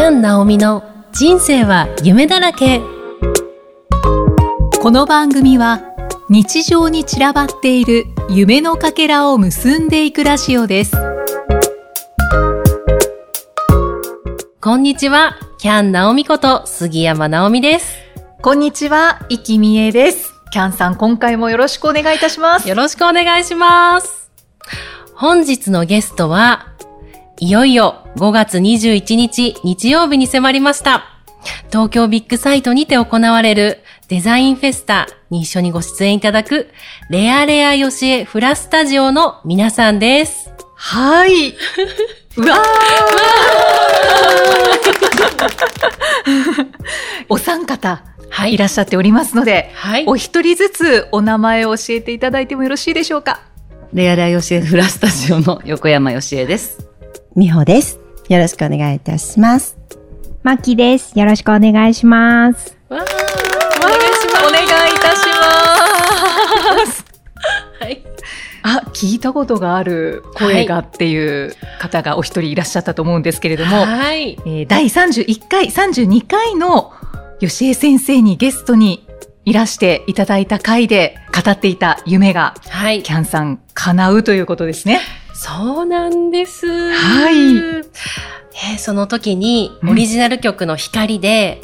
キャン・ナオミの人生は夢だらけ。この番組は日常に散らばっている夢のかけらを結んでいくラジオです。こんにちは。キャン・ナオミこと杉山直美です。こんにちは、生きみえです。キャンさん、今回もよろしくお願いいたします。よろしくお願いします。本日のゲストはいよいよ5月21日日曜日に迫りました東京ビッグサイトにて行われるデザインフェスタに一緒にご出演いただくレアレアヨシエフラスタジオの皆さんです。はい。うわー お三方、はいらっしゃっておりますので、はい。お一人ずつお名前を教えていただいてもよろしいでしょうか？レアレアヨシエフラスタジオの横山よしえです。みほです。よろしくお願いいたします。まきです。よろしくお願いします。わーお願いします。お願いいたします。はい。あ、聞いたことがある声がっていう方がお一人いらっしゃったと思うんですけれども、はい。えー第31回、32回の吉江先生にゲストにいらしていただいた回で語っていた夢が、はい。キャンさん叶うということですね。そうなんです。はいえーその時にうんオリジナル曲の光で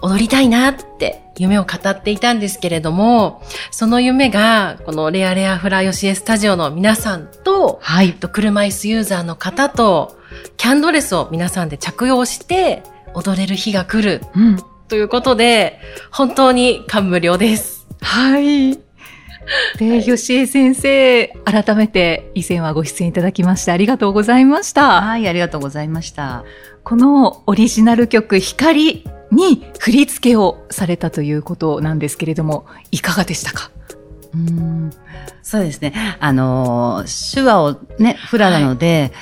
踊りたいなって夢を語っていたんですけれども、その夢がこのレアレアフラヨシエスタジオの皆さんと、はい。と車椅子ユーザーの方とキャンドレスを皆さんで着用して踊れる日が来るうん。ということで、本当に感無量です。はい。で、吉江先生、改めて以前はご出演いただきましてありがとうございました。はい、ありがとうございました。このオリジナル曲光に振り付けをされたということなんですけれども、いかがでしたか？うんそうですね。あのー、手話をね、フラなので、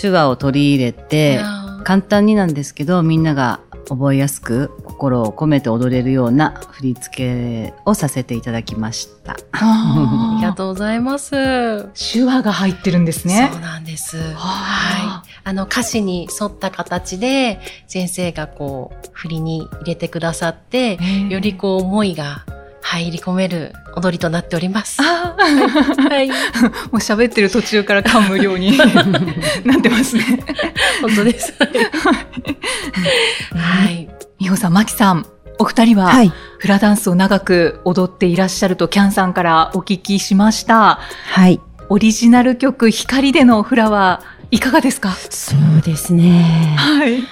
手話を取り入れいて、簡単になんですけど、みんなが覚えやすく心を込めて踊れるような振り付けをさせていただきました。あ りがとうございます。手話が入ってるんですねそ。うなんです。ははい。あの歌詞に沿った形で先生がこう振りに入れてくださって、よりこう思いが入り込める踊りとなっております。はい。もう喋ってる途中から感無量に なってますね。本当です。はい。美穂さん、まきさん、お二人は、はい。フラダンスを長く踊っていらっしゃるとキャンさんからお聞きしました。はい。オリジナル曲光でのフラはいかがですか？そうですね。はい。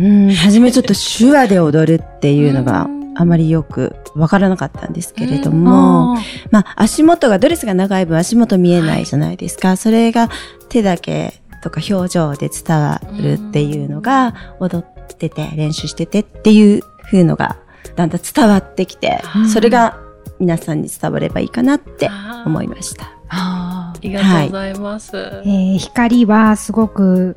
うん、初めちょっと手話で踊るっていうのがうんあまりよくわからなかったんですけれども、まあ足元が、ドレスが長い分足元見えないじゃないですか。それが手だけとか表情で伝わるっていうのが踊ってて練習しててっていう風のがだんだん伝わってきてうん、それが皆さんに伝わればいいかなって思いました。あありがとうございます。えー光はすごく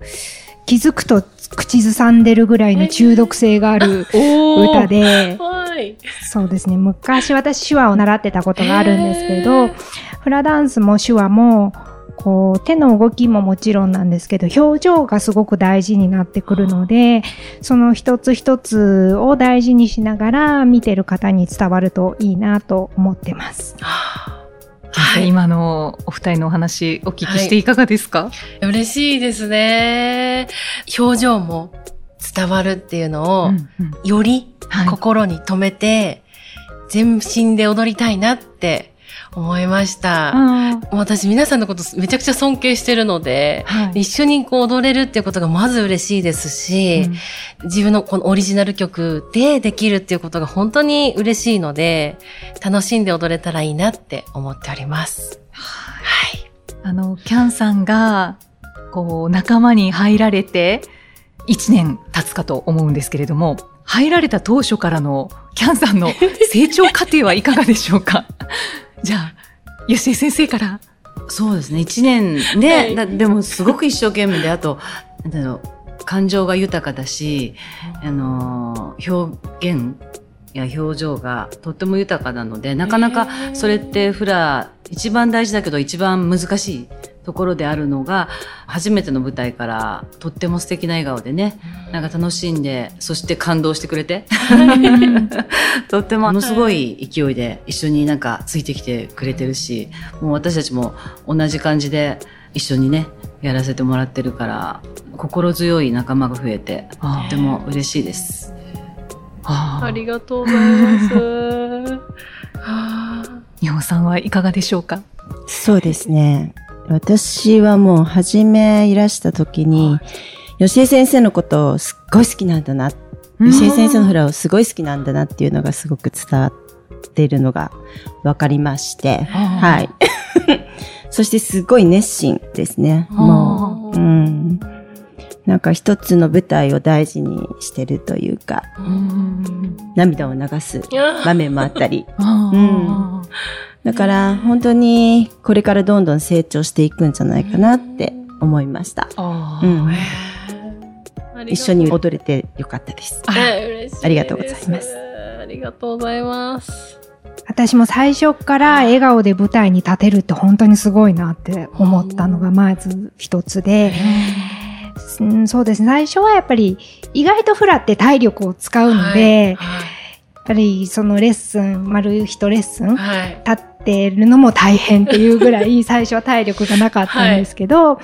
気づくと口ずさんでるぐらいの中毒性がある お歌で、はい。そうですね。昔私手話を習ってたことがあるんですけへどー、フラダンスも手話も、こう、手の動きももちろんなんですけど、表情がすごく大事になってくるので、その一つ一つを大事にしながら見てる方に伝わるといいなと思ってます。はい。今のお二人のお話お聞きしていかがですか、嬉しいですね。表情も伝わるっていうのを、うんうんよりはい心に留めて、全身で踊りたいなって思いました。あ私皆さんのことめちゃくちゃ尊敬してるのでー、はい一緒にこう踊れるっていうことがまず嬉しいですし、自分のこのオリジナル曲でできるっていうことが本当に嬉しいので、楽しんで踊れたらいいなって思っております。はい。あの、キャンさんが、こう、仲間に入られて、1年経つかと思うんですけれども、入られた当初からのキャンさんの成長過程はいかがでしょうか？じゃあ、吉井先生から。そうですね。一年で、はいだでもすごく一生懸命で、あと、なんだろう、感情が豊かだし、あのー表現や表情がとっても豊かなので、なかなかそれってフラ、一番大事だけど一番難しいところであるのが、初めての舞台からとっても素敵な笑顔でね、なんか楽しんで、そして感動してくれて、とっても。ものすごい勢いで一緒になんかついてきてくれてるし、もう私たちも同じ感じで一緒にね、やらせてもらってるから、心強い仲間が増えて、とあっても嬉しいです。あありがとうございます。は あ日本さんはいかがでしょうか？そうですね。私はもう初めいらした時に、吉江先生のことをすっごい好きなんだな。吉江先生のフラをすごい好きなんだなっていうのがすごく伝わっているのが分かりまして、は。はい そしてすごい熱心ですね。もう、うん。なんか一つの舞台を大事にしてるというか、うん涙を流す場面もあったり。あーだから本当にこれからどんどん成長していくんじゃないかなって思いました。うん。一緒に踊れてよかったです。え 嬉しいですありがとうございます。ありがとうございます。私も最初から笑顔で舞台に立てるって本当にすごいなって思ったのがまず一つで、うん、そうですね。最初はやっぱり意外とフラって体力を使うので、はいやっぱりそのレッスン、丸一レッスン、はい。立ってるのも大変っていうぐらい 最初は体力がなかったんですけど、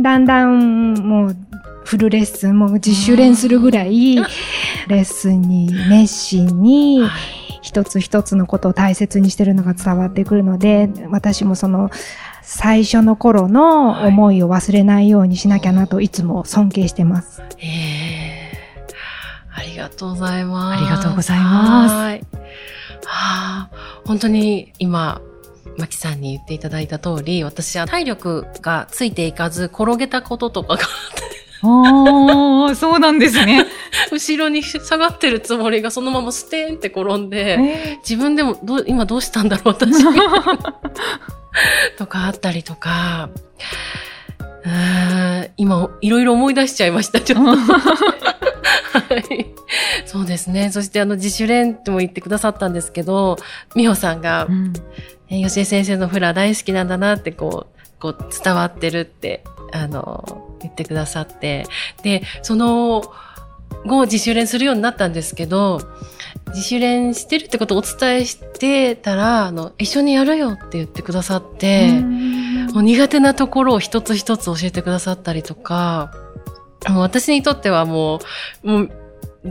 だんだんもうフルレッスンも自主練するぐらいレッスンに熱心に一つ一つのことを大切にしてるのが伝わってくるので私もその最初の頃の思いを忘れないようにしなきゃなとい。つも尊敬してます。ええ。ありがとうございます。ありがとうございますはい。はあ、本当に今、マキさんに言っていただいた通り、私は体力がついていかず転げたこととかが、ああ、そうなんですね。後ろに下がってるつもりがそのままステーンって転んで、自分でもどう今どうしたんだろう私とかあったりとか今いろいろ思い出しちゃいましたちょっと はい。そうですね。そしてあの自主練っても言ってくださったんですけど美穂さんが、うん。え吉江先生のフラ大好きなんだなってこうこう伝わってるってあの言ってくださって。でその後自主練するようになったんですけど自主練してるってことをお伝えしてたらあの一緒にやるよって言ってくださって、もう苦手なところを一つ一つ教えてくださったりとかもう私にとってはもうもう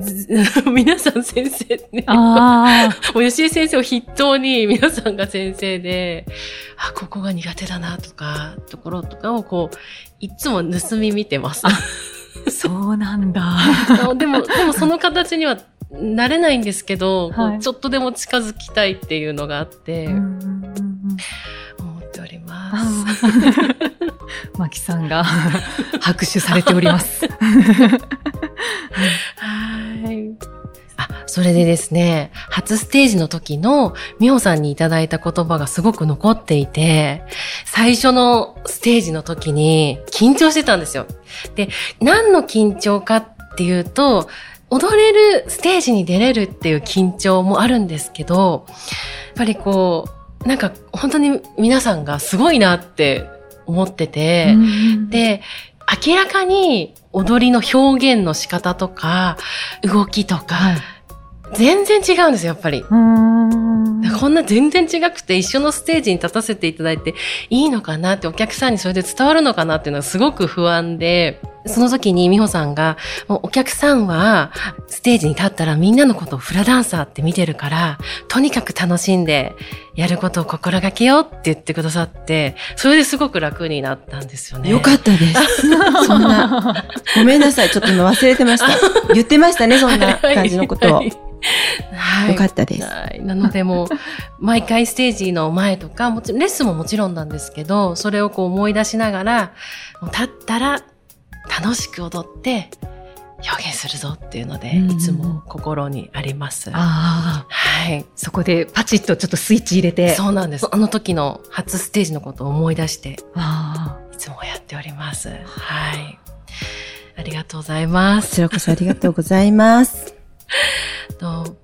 ず 皆さん先生ね。あ もう吉江先生を筆頭に皆さんが先生で、あ、ここが苦手だなとか、ところとかをこう、いつも盗み見てます。あ、そうなんだ。でも、でもその形にはなれないんですけど、はいちょっとでも近づきたいっていうのがあって、うんうんうんまあす。ー マキさんが 拍手されております。はい。あ、それでですね、初ステージの時の美穂さんにいただいた言葉がすごく残っていて、最初のステージの時に緊張してたんですよ。で、何の緊張かっていうと、踊れるステージに出れるっていう緊張もあるんですけど、やっぱりこう、なんか本当に皆さんがすごいなって思ってて、で、明らかに踊りの表現の仕方とか、動きとか、はい。全然違うんですよ、やっぱり。うん。こんな全然違くて一緒のステージに立たせていただいていいのかなってお客さんにそれで伝わるのかなっていうのがすごく不安で、その時に美穂さんが、もうお客さんはステージに立ったらみんなのことをフラダンサーって見てるから、とにかく楽しんでやることを心がけようって言ってくださって、それですごく楽になったんですよね。よかったです。そんな、ごめんなさい。ちょっと今忘れてました。言ってましたね、そんな感じのことを。はいはいよかったです。はい。なのでもう、毎回ステージの前とか、もちろん、レッスンももちろんなんですけど、それをこう思い出しながら、立ったら楽しく踊って表現するぞっていうので、うんいつも心にあります。ああ、はい。そこでパチッとちょっとスイッチ入れて。そうなんです。あの時の初ステージのことを思い出して、あいつもやっております。はい。ありがとうございますこ。ちらこそありがとうございます。と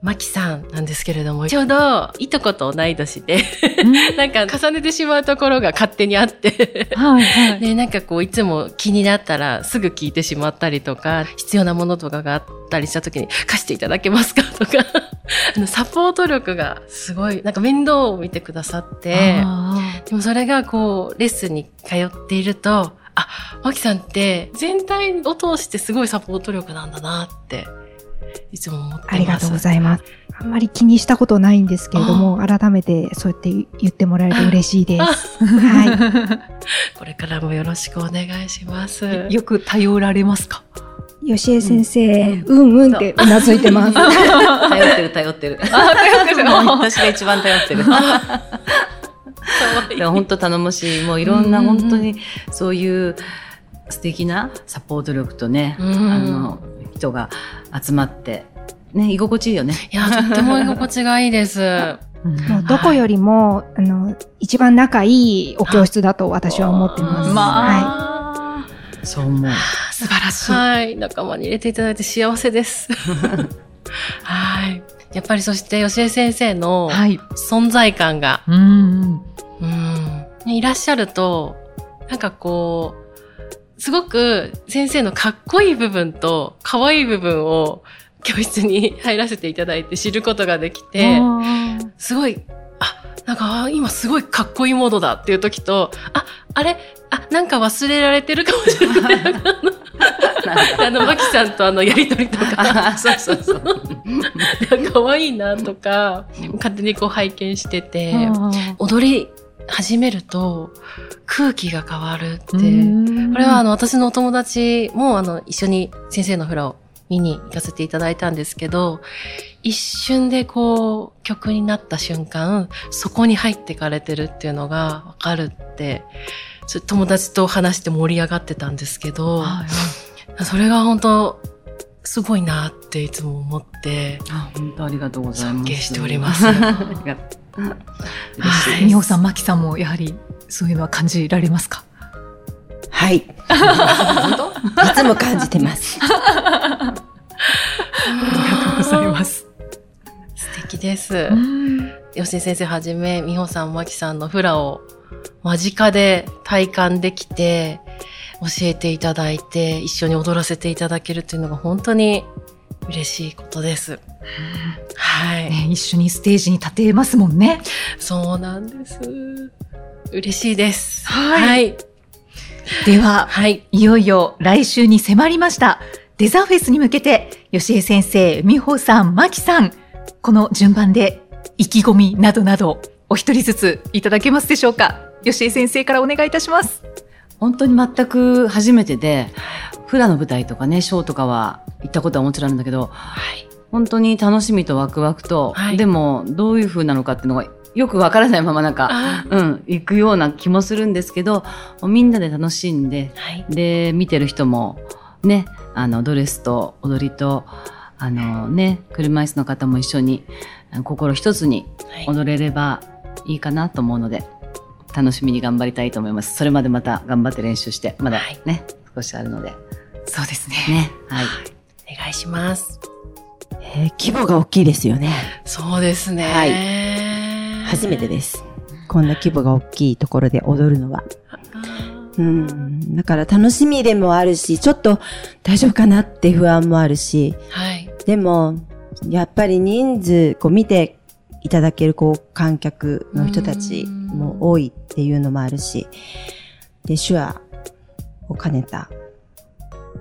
マキさんなんですけれども、ちょうど、いとこと同い年で、なんか重ねてしまうところが勝手にあって、はいはい。で、なんかこう、いつも気になったらすぐ聞いてしまったりとか、必要なものとかがあったりした時に、貸していただけますかとか、あの、サポート力がすごい、なんか面倒を見てくださって、あでもそれがこう、レッスンに通っていると、あ、マキさんって全体を通してすごいサポート力なんだなって、いつも思ってます。ありがとうございます。あんまり気にしたことないんですけれども、改めてそうやって言ってもらえると嬉しいです。はい。ー これからもよろしくお願いします。よく頼られますか？吉江先生、うんうんってうなずいてます。頼ってる頼ってる。あ、頼ってる。私が一番頼ってる。本当頼もしい。もういろんな本当にそういう素敵なサポート力とね、うんあの、人が集まって、ね、居心地いいよね。いや、とっても居心地がいいです。もうどこよりも、あの、一番仲いいお教室だと私は思ってます。まはあ、そう思う。素晴らしい。はい。仲間に入れていただいて幸せです。はい。やっぱりそして、吉江先生のはい。存在感が、うん。うん、ねいらっしゃると、なんかこう、すごく先生のかっこいい部分と可愛い部分を教室に入らせていただいて知ることができて、すごい、あ、なんかあ今すごいかっこいいモードだっていう時と、あ、あれ、あ、なんか忘れられてるかもしれない。あの、マキさんとあの、やりとりとか、あそうそうそう。可愛いなとか、勝手にこう拝見してて、踊り始めると空気が変わるって、これはあの私のお友達もあの一緒に先生のフラを見に行かせていただいたんですけど、一瞬でこう曲になった瞬間、そこに入ってかれてるっていうのがわかるって、友達と話して盛り上がってたんですけど、それが本当すごいなっていつも思って、あ本当ありがとうございます。尊敬しております はい美穂さん、マキさんもやはりそういうのは感じられますか？はい。いつも感じてます。ありがとうございます。素敵です。吉井先生はじめ、美穂さん、真木さんのフラを間近で体感できて、教えていただいて、一緒に踊らせていただけるというのが本当に嬉しいことです。はい。ね、一緒にステージに立てますもんね。そうなんです。嬉しいです。はいはい。では、はい。いよいよ来週に迫りました。デザフェスに向けて、吉江先生、美穂さん、マキさん、この順番で意気込みなどなど、お一人ずついただけますでしょうか吉江先生からお願いいたします。本当に全く初めてで、フラの舞台とかね、ショーとかは行ったことはもちろんあるんだけど、はい。本当に楽しみとワクワクと、はいでもどういう風なのかっていうのがよくわからないままなんか、あうん、行くような気もするんですけど、みんなで楽しんで、はい。で、見てる人も、ね、あの、ドレスと踊りと、あのね、車椅子の方も一緒に、心一つにはい踊れればいいかなと思うので、楽しみに頑張りたいと思います。それまでまた頑張って練習して、まだはいね、少しあるので、そうですね。ね、はい。お願いします。えー規模が大きいですよね。そうですね。はい初めてです。こんな規模が大きいところで踊るのは。うん。だから楽しみでもあるし、ちょっと大丈夫かなって不安もあるし、はい。でも、やっぱり人数、こう見ていただけるこう観客の人たちも多いっていうのもあるし、で、手話を兼ねた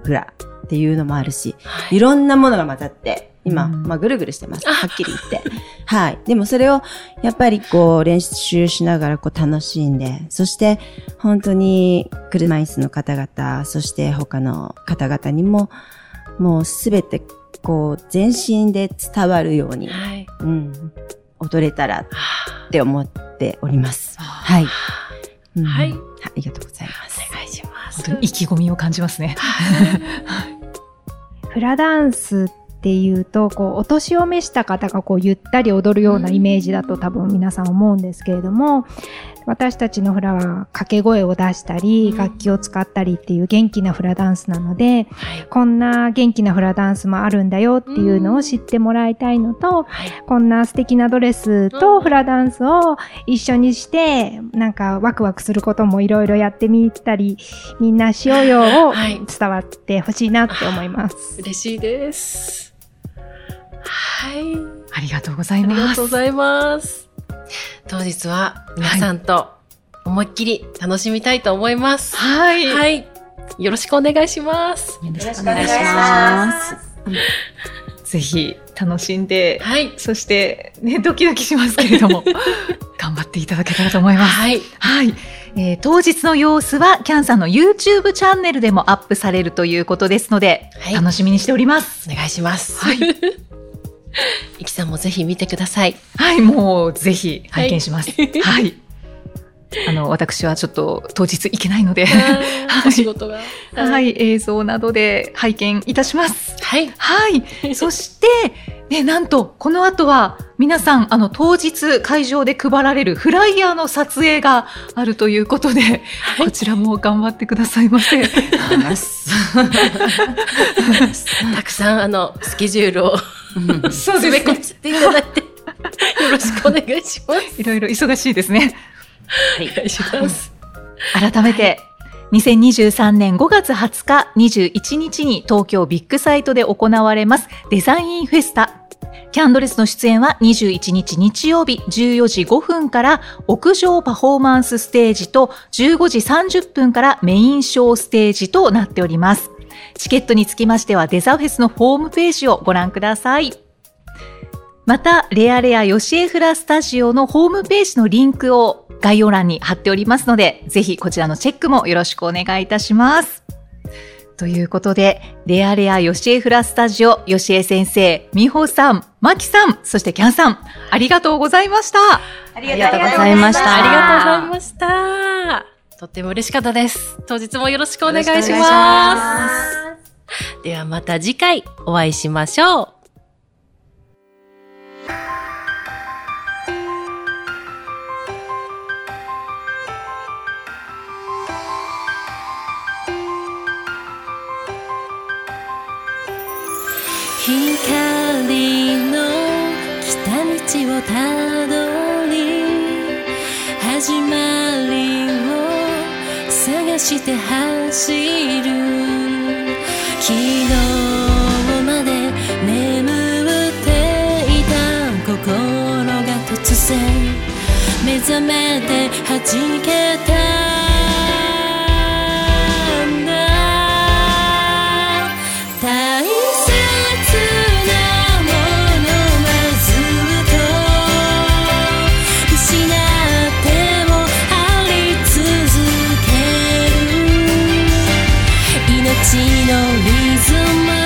フラっていうのもあるし、いろんなものが混ざって、今、うんまあぐるぐるしてます。はっきり言って。はい。でもそれを、やっぱりこう練習しながらこう楽しんで、そして本当に車椅子の方々、そして他の方々にも、もうすべてこう全身で伝わるように、はい。うん、踊れたらって思っております。はい。うんはいありがとうございます。お願いします。本当に意気込みを感じますね。フラダンスってっていうと、こう、お年を召した方がこう、ゆったり踊るようなイメージだと多分皆さん思うんですけれども、私たちのフラは掛け声を出したり、うん楽器を使ったりっていう元気なフラダンスなので、はい。こんな元気なフラダンスもあるんだよっていうのを知ってもらいたいのと、はい。こんな素敵なドレスうんとフラダンスを一緒にして、なんかワクワクすることもいろいろやってみたり、みんなしようよをはい伝わってほしいなって思います。嬉しいです。はい。ありがとうございありがますとうございます。当日は皆さんと思いっきり楽しみたいと思います。はい、はい。よろしくお願いします。よろしくお願いします。ぜひ楽しんではい。そしてねドキドキしますけれども 頑張っていただけたらと思いますはい。はい、えー当日の様子はキャンさんの YouTube チャンネルでもアップされるということですので、はい楽しみにしておりますお願いします。はい。いきさんもぜひ見てください。はいもうぜひ拝見します。はい、あの私はちょっと当日行けないので お仕事が。はい、映像などで拝見いたしますはい。はい。そして、ね、なんと、この後は、皆さん、あの、当日会場で配られるフライヤーの撮影があるということで、こちらも頑張ってくださいませ。たくさん、あの、スケジュールをそう詰め込んでいただいて、よろしくお願いします。いろいろ忙しいですね。お願いします。改めて、2023年5月20日、21日に東京ビッグサイトで行われますデザインフェスタ。キャンドレスの出演は21日日曜日14時5分から屋上パフォーマンスステージと15時30分からメインショーステージとなっております。チケットにつきましてはデザフェスのホームページをご覧ください。また、レアレアヨシエフラスタジオのホームページのリンクを概要欄に貼っておりますので、ぜひこちらのチェックもよろしくお願いいたします。ということで、レアレアヨシエフラスタジオ、ヨシエ先生、ミホさん、マキさん、そしてキャンさん、ありがとうございました。ありがとうございました。ありがとうございました。とっても嬉しかったです。当日もよろしくお願いします。よろしくお願いしではまた次回お会いしましょう。光の来た道をたどり始まりを探して走る昨日覚めて弾けたんだ。大切なものはずっと失ってもあり続ける。命のリズム。